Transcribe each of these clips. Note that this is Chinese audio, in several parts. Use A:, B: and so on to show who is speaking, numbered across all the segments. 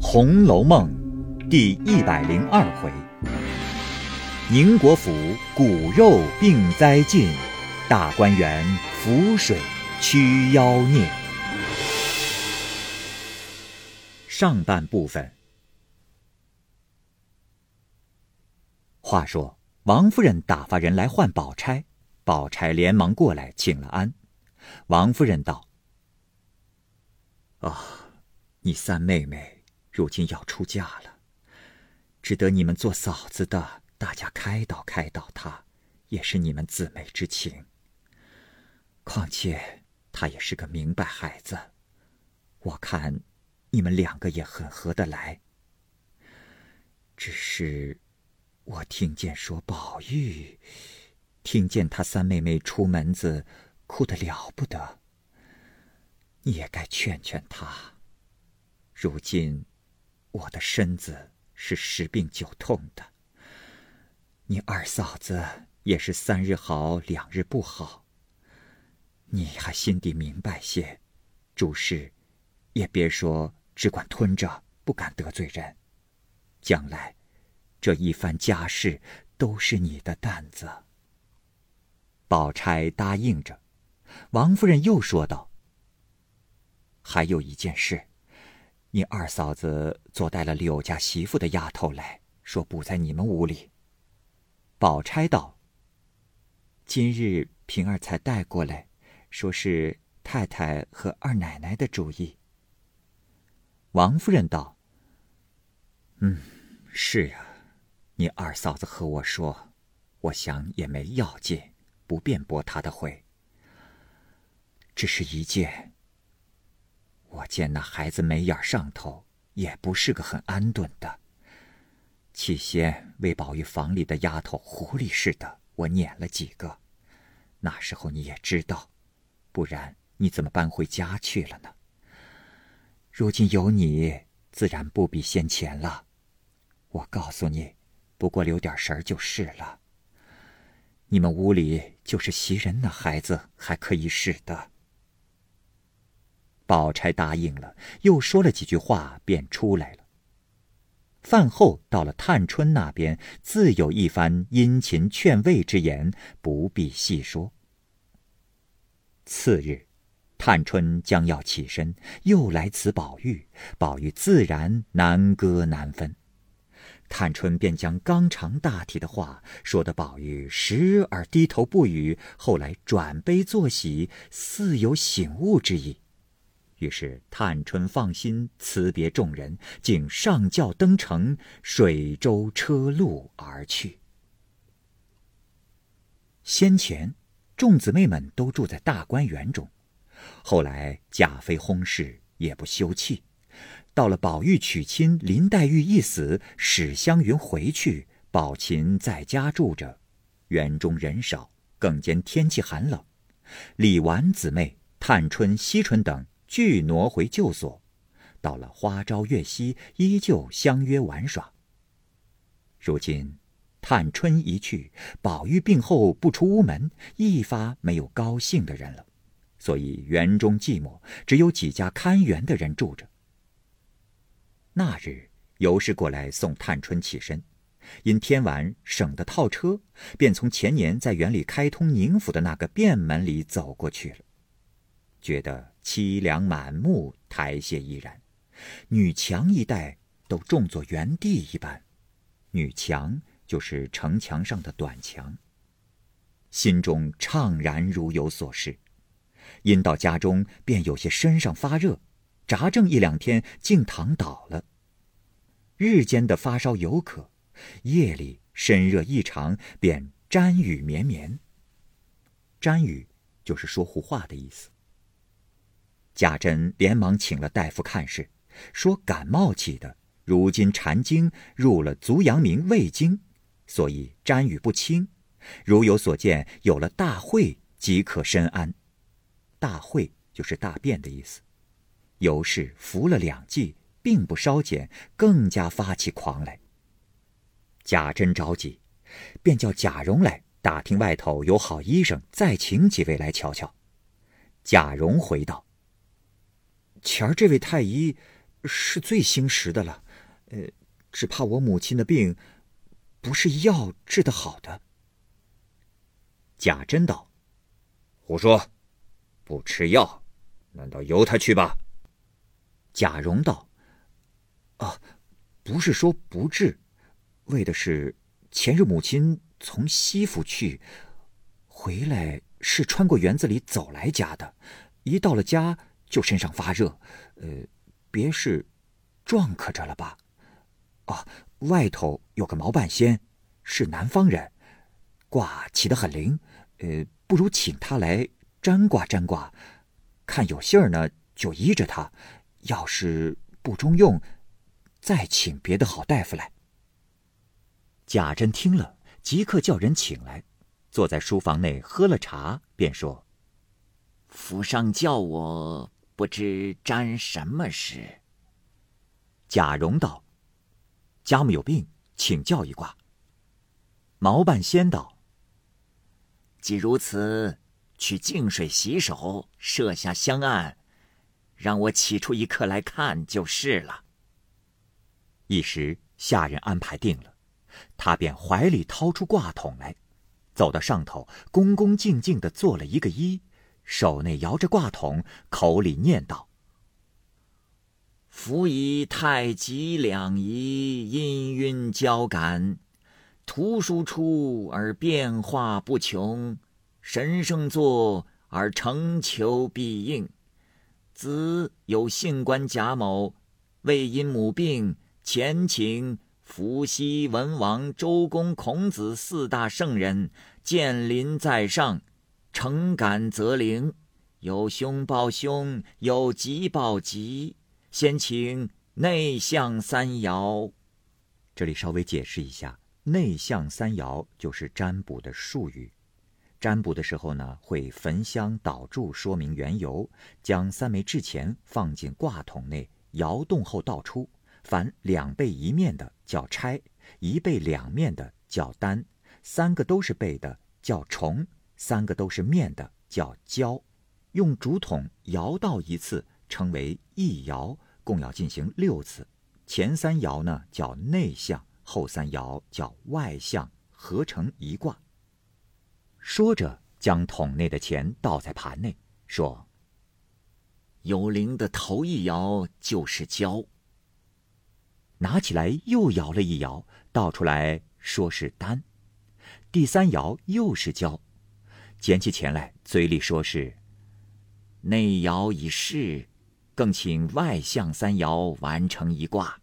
A: 《红楼梦》第一百零二回：宁国府骨肉病灾尽，大观园浮水驱妖孽。上半部分。话说，王夫人打发人来唤宝钗，宝钗连忙过来请了安。王夫人道：“啊，你三妹妹如今要出嫁了，值得你们做嫂子的，大家开导开导她，也是你们姊妹之情。况且她也是个明白孩子，我看你们两个也很合得来。只是……”我听见说宝玉，听见他三妹妹出门子，哭得了不得。你也该劝劝他。如今我的身子是十病九痛的，你二嫂子也是三日好两日不好。你还心底明白些，诸事也别说，只管吞着，不敢得罪人。将来。这一番家事都是你的担子。宝钗答应着，王夫人又说道：“还有一件事，你二嫂子做带了柳家媳妇的丫头来说，不在你们屋里。”宝钗道：“今日平儿才带过来，说是太太和二奶奶的主意。”王夫人道：“嗯，是呀。”你二嫂子和我说，我想也没要紧，不便驳她的回。只是一件，我见那孩子眉眼上头也不是个很安顿的。起先为宝玉房里的丫头狐狸似的，我撵了几个，那时候你也知道，不然你怎么搬回家去了呢？如今有你，自然不比先前了。我告诉你。不过留点神儿就是了。你们屋里就是袭人那孩子还可以使的。宝钗答应了，又说了几句话，便出来了。饭后到了探春那边，自有一番殷勤劝慰之言，不必细说。次日，探春将要起身，又来辞宝玉，宝玉自然难割难分。探春便将纲常大体的话说的宝玉时而低头不语，后来转悲作喜，似有醒悟之意。于是探春放心辞别众人，竟上轿登城，水舟车路而去。先前众姊妹们都住在大观园中，后来贾妃薨逝，也不休憩。到了宝玉娶亲，林黛玉一死，史湘云回去，宝琴在家住着。园中人少，更兼天气寒冷，李纨姊妹、探春、惜春等俱挪回旧所。到了花朝月夕，依旧相约玩耍。如今，探春一去，宝玉病后不出屋门，一发没有高兴的人了，所以园中寂寞，只有几家看园的人住着。那日，尤氏过来送探春起身，因天晚省得套车，便从前年在园里开通宁府的那个便门里走过去了。觉得凄凉满目，台榭依然，女墙一带都种作园地一般。女墙就是城墙上的短墙。心中怅然如有所失，因到家中便有些身上发热。扎正一两天，竟躺倒了。日间的发烧有可，夜里身热异常，便沾雨绵绵。沾雨就是说胡话的意思。贾珍连忙请了大夫看事，说感冒起的，如今禅经入了足阳明胃经，所以沾雨不清。如有所见，有了大会即可身安。大会就是大便的意思。尤氏服了两剂，并不稍减，更加发起狂来。贾珍着急，便叫贾蓉来打听外头有好医生，再请几位来瞧瞧。贾蓉回道：“前儿这位太医是最兴实的了。呃，只怕我母亲的病，不是药治得好的。
B: 贾珍道：“胡说，不吃药，难道由他去吧？”
A: 贾蓉道：“啊，不是说不治，为的是前日母亲从西府去，回来是穿过园子里走来家的，一到了家就身上发热，呃，别是撞磕着了吧？啊，外头有个毛半仙，是南方人。”卦起得很灵，呃，不如请他来占卦占卦，看有信儿呢就依着他；要是不中用，再请别的好大夫来。贾珍听了，即刻叫人请来，坐在书房内喝了茶，便说：“
C: 府上叫我不知沾什么事。”
A: 贾蓉道：“家母有病，请教一卦。”毛半仙道。
C: 既如此，去净水洗手，设下香案，让我起出一刻来看就是了。
A: 一时下人安排定了，他便怀里掏出卦筒来，走到上头，恭恭敬敬的做了一个揖，手内摇着卦筒，口里念道：“
C: 夫以太极两仪，氤氲交感。”图书出而变化不穷，神圣作而成求必应。子有姓官贾某，为因母病，前请伏羲、文王、周公、孔子四大圣人建临在上，诚感则灵。有凶报凶，有吉报吉。先请内向三爻。
A: 这里稍微解释一下。内向三爻就是占卜的术语，占卜的时候呢，会焚香导柱，说明缘由，将三枚制钱放进卦筒内，摇动后倒出。凡两背一面的叫拆，一背两面的叫单，三个都是背的叫重，三个都是面的叫交。用竹筒摇倒一次，称为一摇，共要进行六次。前三爻呢叫内向。后三爻叫外向，合成一卦。说着，将桶内的钱倒在盘内，说：“
C: 有灵的头一爻就是交。”
A: 拿起来又摇了一摇，倒出来说是单。第三爻又是交，捡起钱来，嘴里说是
C: 内爻已逝，更请外向三爻完成一卦。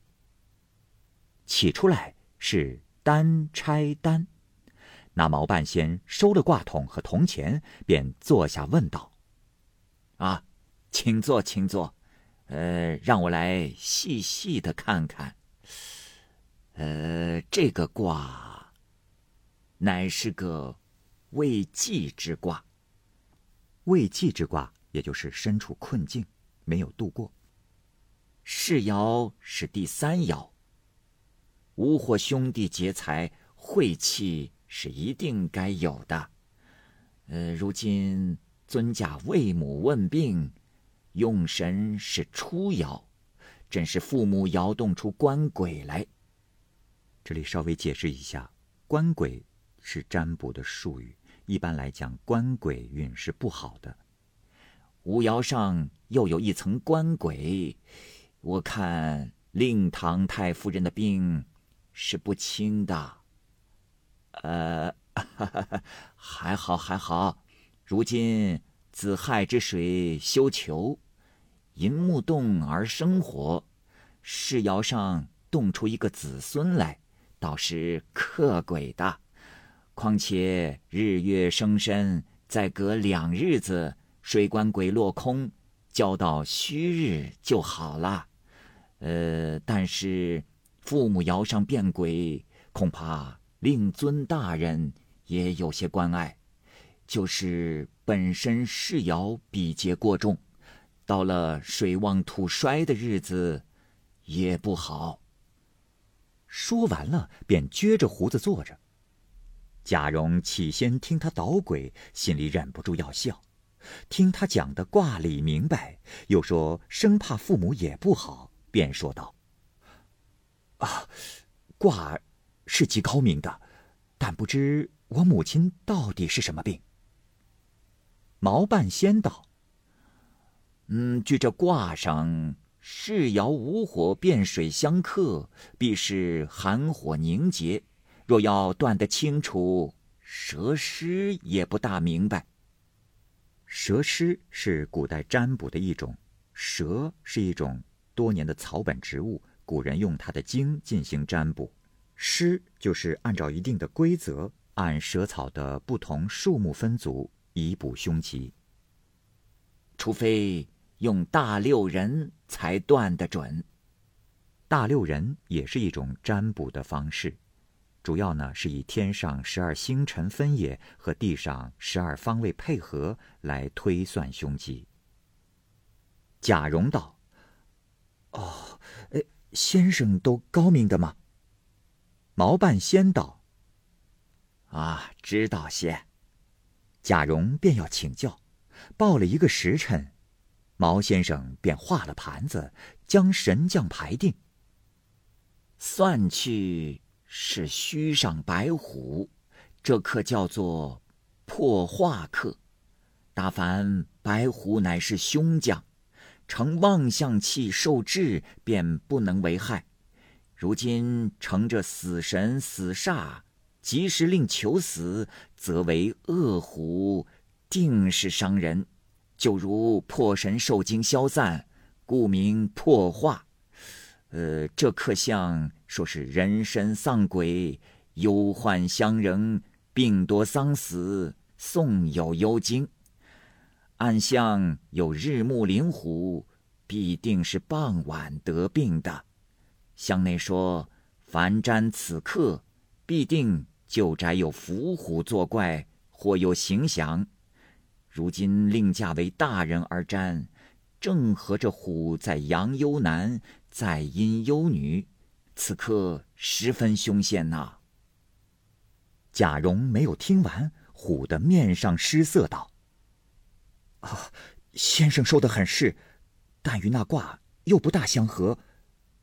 A: 起出来是单拆单，那毛半仙收了卦筒和铜钱，便坐下问道：“
C: 啊，请坐，请坐。呃，让我来细细的看看。呃，这个卦乃是个未济之卦。
A: 未济之卦，也就是身处困境，没有度过。
C: 世爻是第三爻。”吾或兄弟劫财，晦气是一定该有的。呃，如今尊驾为母问病，用神是初爻，真是父母摇动出官鬼来。
A: 这里稍微解释一下，官鬼是占卜的术语，一般来讲，官鬼运是不好的。
C: 五爻上又有一层官鬼，我看令堂太夫人的病。是不轻的，呃，还好还好。如今子亥之水休囚，寅木动而生火，世爻上动出一个子孙来，倒是克鬼的。况且日月生身，再隔两日子，水官鬼落空，交到虚日就好了。呃，但是。父母爻上变鬼，恐怕令尊大人也有些关爱。就是本身世爻比劫过重，到了水旺土衰的日子，也不好。
A: 说完了，便撅着胡子坐着。贾蓉起先听他捣鬼，心里忍不住要笑；听他讲的卦理明白，又说生怕父母也不好，便说道：“啊，卦是极高明的，但不知我母亲到底是什么病。”毛半仙道：“
C: 嗯，据这卦上，世爻无火，变水相克，必是寒火凝结。若要断得清楚，蛇师也不大明白。
A: 蛇师是古代占卜的一种，蛇是一种多年的草本植物，古人用它的茎进行占卜，师就是按照一定的规则，按蛇草的不同数目分组。”以补凶吉。
C: 除非用大六人才断得准。
A: 大六人也是一种占卜的方式，主要呢是以天上十二星辰分野和地上十二方位配合来推算凶吉。贾蓉道：“哦，呃，先生都高明的吗？”毛半仙道：“
C: 啊，知道些。”
A: 贾蓉便要请教，报了一个时辰，毛先生便画了盘子，将神将排定。
C: 算去是虚上白虎，这课叫做破化课。大凡白虎乃是凶将，乘妄象气受制，便不能为害。如今乘着死神死煞。及时令求死，则为恶虎，定是伤人。就如破神受惊消散，故名破化。呃，这克相说是人神丧鬼，忧患相仍，病多丧死，送有幽精。暗相有日暮灵虎，必定是傍晚得病的。相内说，凡占此刻，必定。旧宅有伏虎作怪，或有形祥。如今另嫁为大人而占，正合着虎在阳幽南，在阴幽女，此刻十分凶险呐。
A: 贾蓉没有听完，唬得面上失色，道：“啊，先生说的很是，但与那卦又不大相合，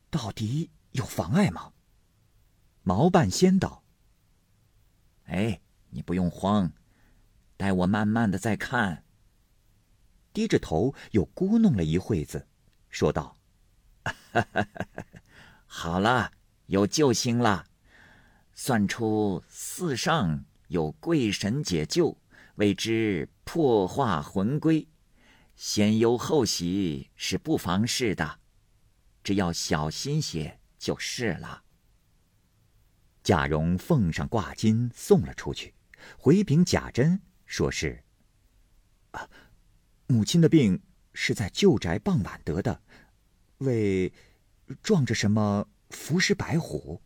A: 到底有妨碍吗？”毛半仙道。
C: 哎，你不用慌，待我慢慢的再看。
A: 低着头又咕哝了一会子，说道：“哈哈哈哈
C: 好了，有救星了。算出四上有贵神解救，为之破化魂归，先忧后喜是不妨事的，只要小心些就是了。”
A: 贾蓉奉上挂金送了出去，回禀贾珍，说是：“啊，母亲的病是在旧宅傍晚得的，为撞着什么伏尸白虎。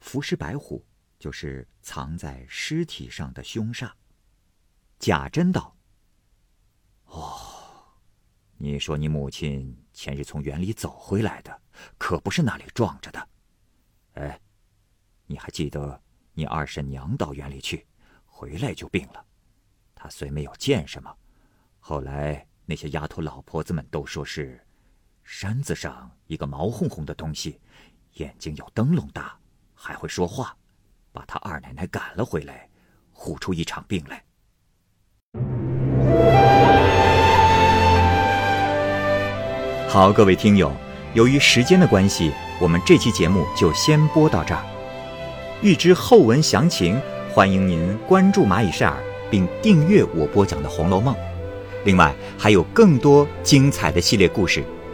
A: 伏尸白虎就是藏在尸体上的凶煞。”贾珍道：“哦，你说你母亲前日从园里走回来的，可不是那里撞着的？哎。”你还记得，你二婶娘到园里去，回来就病了。她虽没有见什么，后来那些丫头老婆子们都说是山子上一个毛烘烘的东西，眼睛有灯笼大，还会说话，把他二奶奶赶了回来，唬出一场病来。好，各位听友，由于时间的关系，我们这期节目就先播到这儿。欲知后文详情，欢迎您关注蚂蚁晒尔，并订阅我播讲的《红楼梦》。另外，还有更多精彩的系列故事